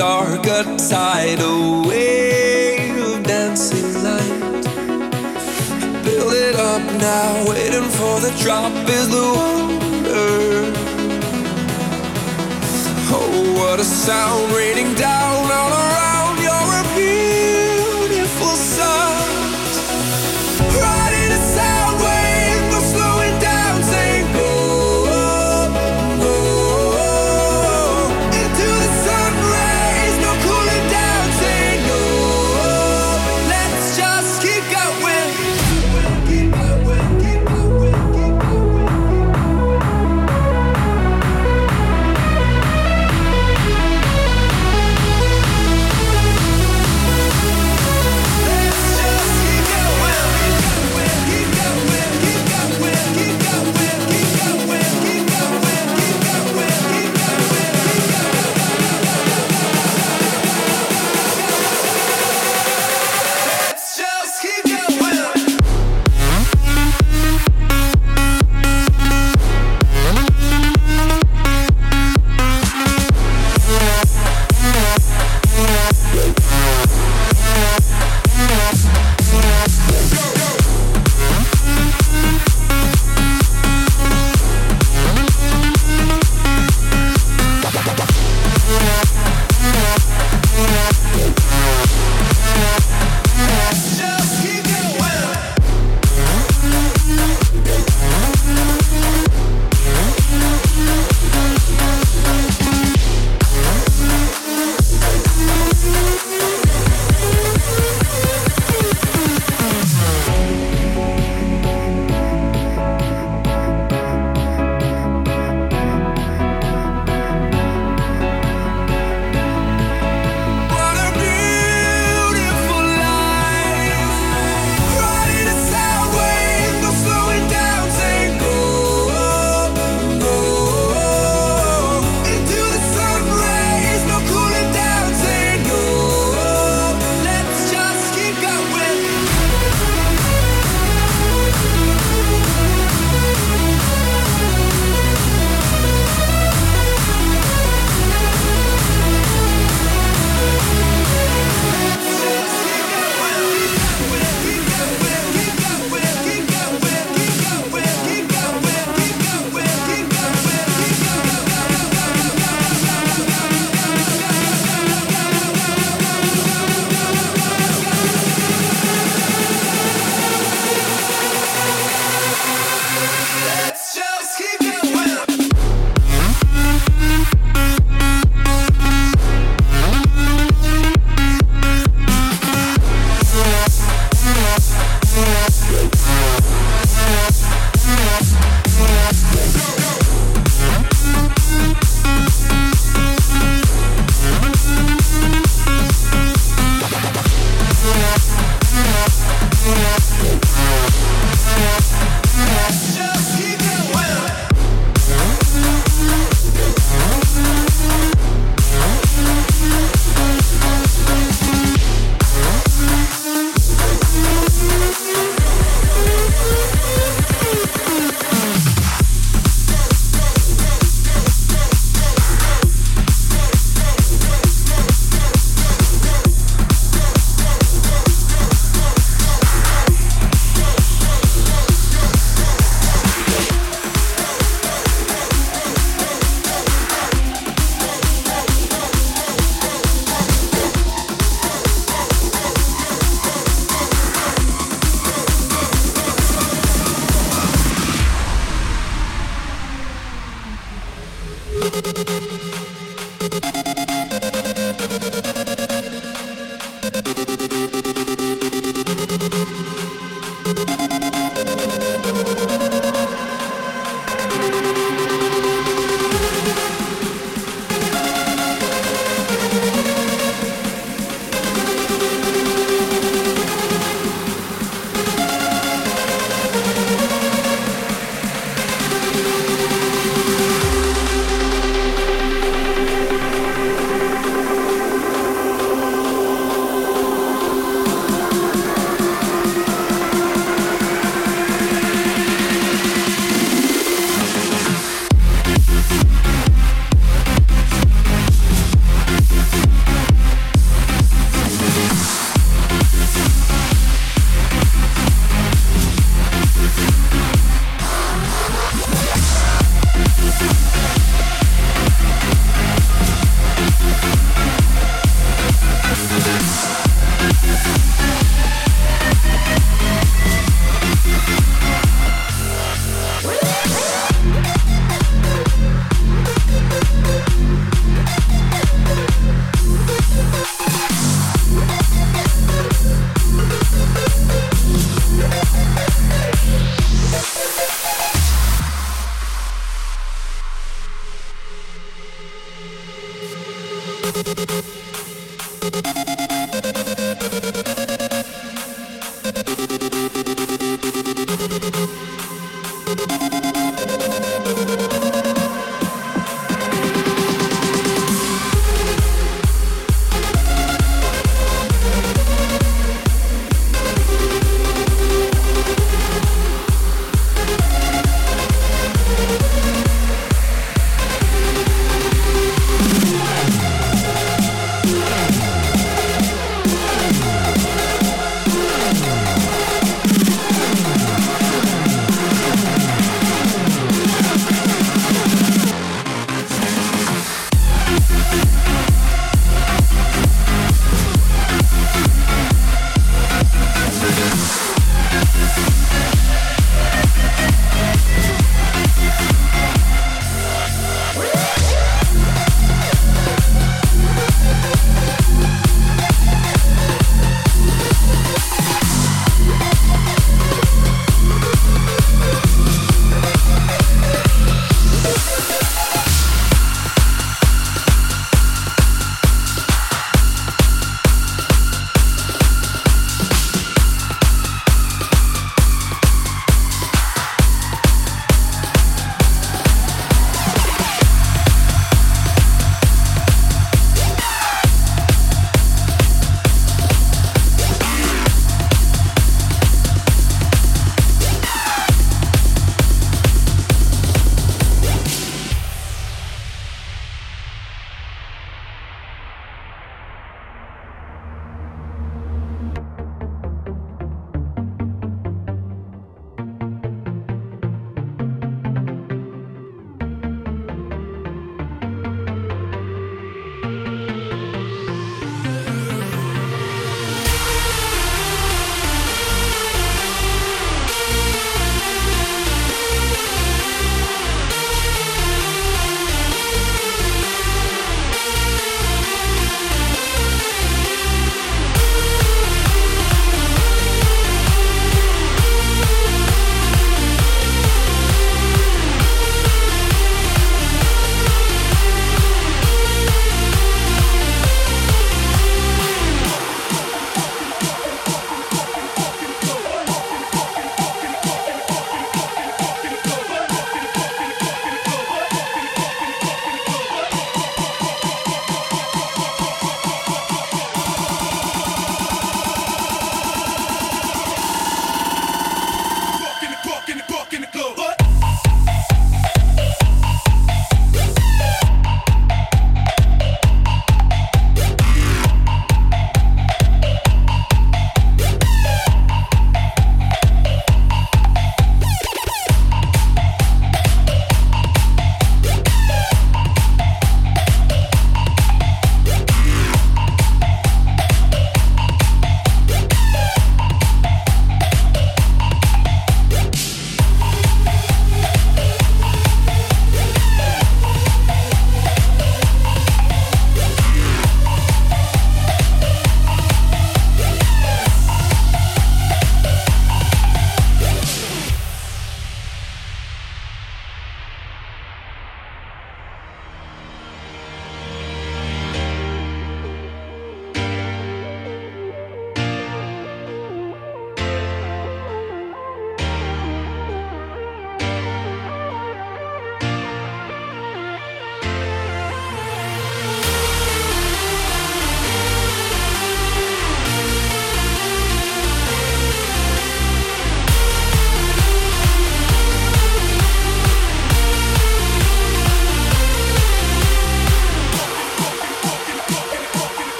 dark, a tidal wave dancing light. Build it up now, waiting for the drop is the wonder. Oh, what a sound raining down all around.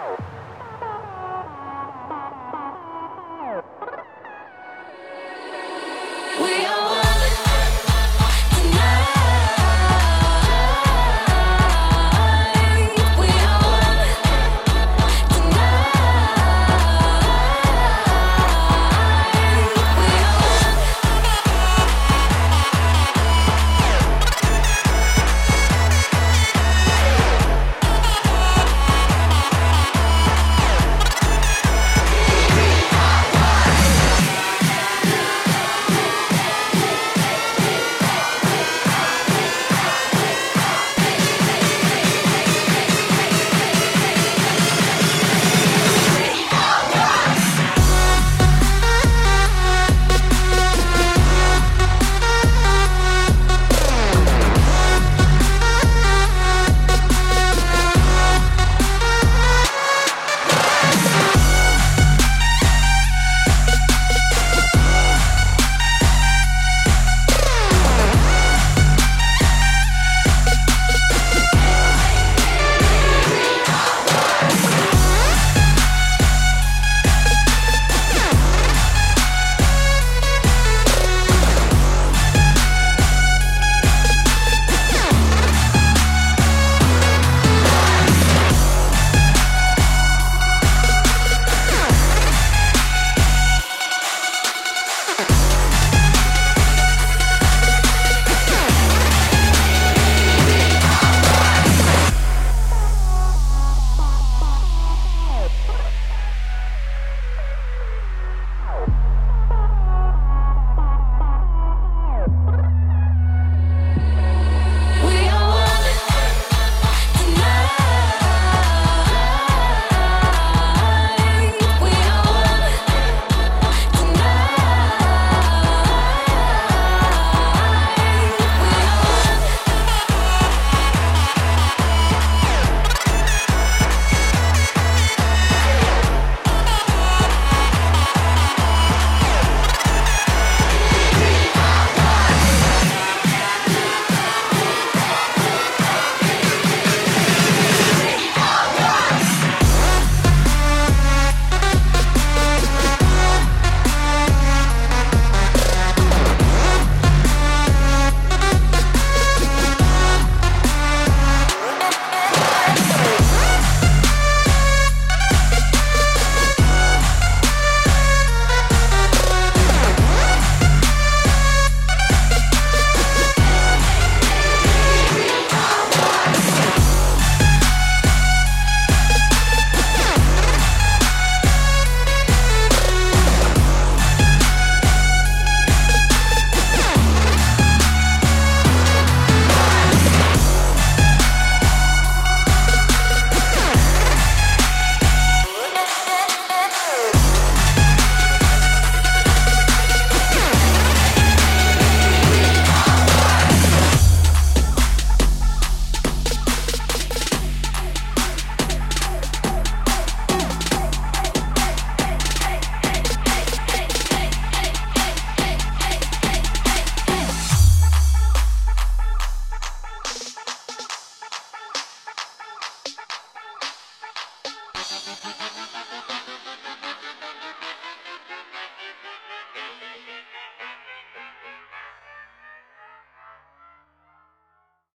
Wow.